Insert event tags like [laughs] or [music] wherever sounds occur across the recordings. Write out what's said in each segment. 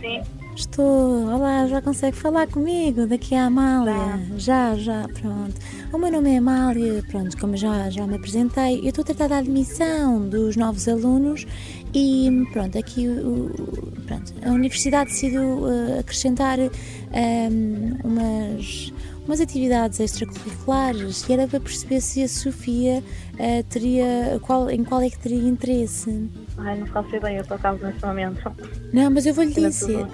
sim. Estou. Olá, já consegue falar comigo? Daqui a Amália. Já, já, pronto. O meu nome é Amália, pronto, como já, já me apresentei, eu estou a tratar da admissão dos novos alunos e pronto, aqui o, pronto, a Universidade decidiu uh, acrescentar um, umas, umas atividades extracurriculares e era para perceber se a Sofia uh, teria, qual, em qual é que teria interesse. Ai, não faço ideia, por acaso, neste momento. Não, mas eu vou-lhe dizer.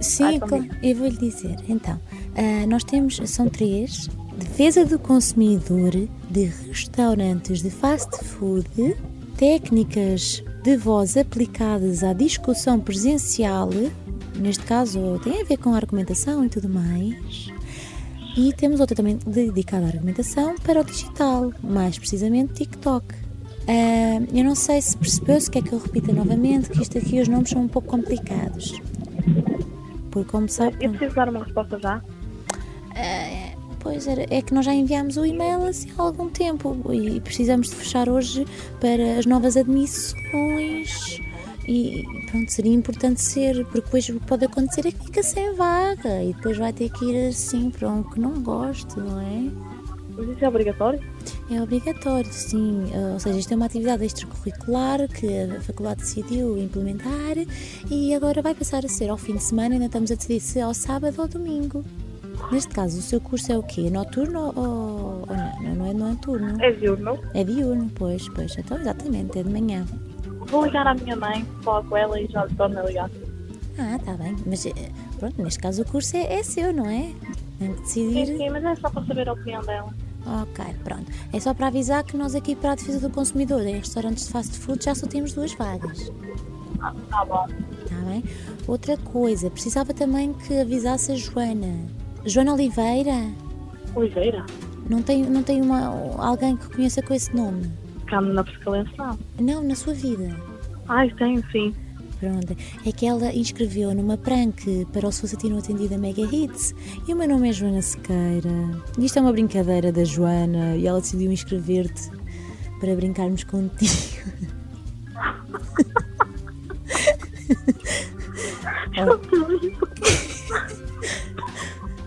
Sim, claro, diz. eu vou-lhe dizer. Então, ah, nós temos, são três: defesa do consumidor, de restaurantes de fast food, técnicas de voz aplicadas à discussão presencial, neste caso tem a ver com a argumentação e tudo mais. E temos outra também dedicada à argumentação para o digital, mais precisamente TikTok. Ah, eu não sei se percebeu, se quer que eu repita novamente, que isto aqui os nomes são um pouco complicados. Porque como sabe. Eu preciso dar uma resposta já. É, pois era, é que nós já enviámos o e-mail assim há algum tempo e precisamos de fechar hoje para as novas admissões e pronto, seria importante ser, porque depois o que pode acontecer é que fica sem vaga e depois vai ter que ir assim para um que não goste, não é? Mas isso é obrigatório? É obrigatório, sim. Ah, Ou seja, isto é uma atividade extracurricular que a faculdade decidiu implementar e agora vai passar a ser ao fim de semana, ainda estamos a decidir se é ao sábado ou domingo. Neste caso, o seu curso é o quê? Noturno ou, ou? Não, não é noturno. É diurno. É diurno, pois, pois. Então, exatamente, é de manhã. Vou ligar à minha mãe, falar com ela e já lhe torno a ligar. Ah, está bem. Mas, eh, pronto, neste caso o curso é, é seu, não é? Tem que decidir. Sim, sim, mas é só para saber a opinião dela. Ok, pronto. É só para avisar que nós aqui para a defesa do consumidor em restaurantes de fast food já só temos duas vagas. Ah, tá bom. Está bem? Outra coisa, precisava também que avisasse a Joana. Joana Oliveira? Oliveira? Não tem, não tem uma, alguém que conheça com esse nome? Na prescalência? Não, na sua vida. Ai, tenho sim. Pronto, é que ela inscreveu numa prank para o Society Atendido a Mega Hits e o meu nome é Joana Sequeira. E isto é uma brincadeira da Joana e ela decidiu inscrever-te para brincarmos contigo. [laughs]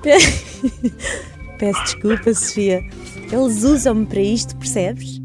[laughs] Peço desculpa, Sofia. Eles usam-me para isto, percebes?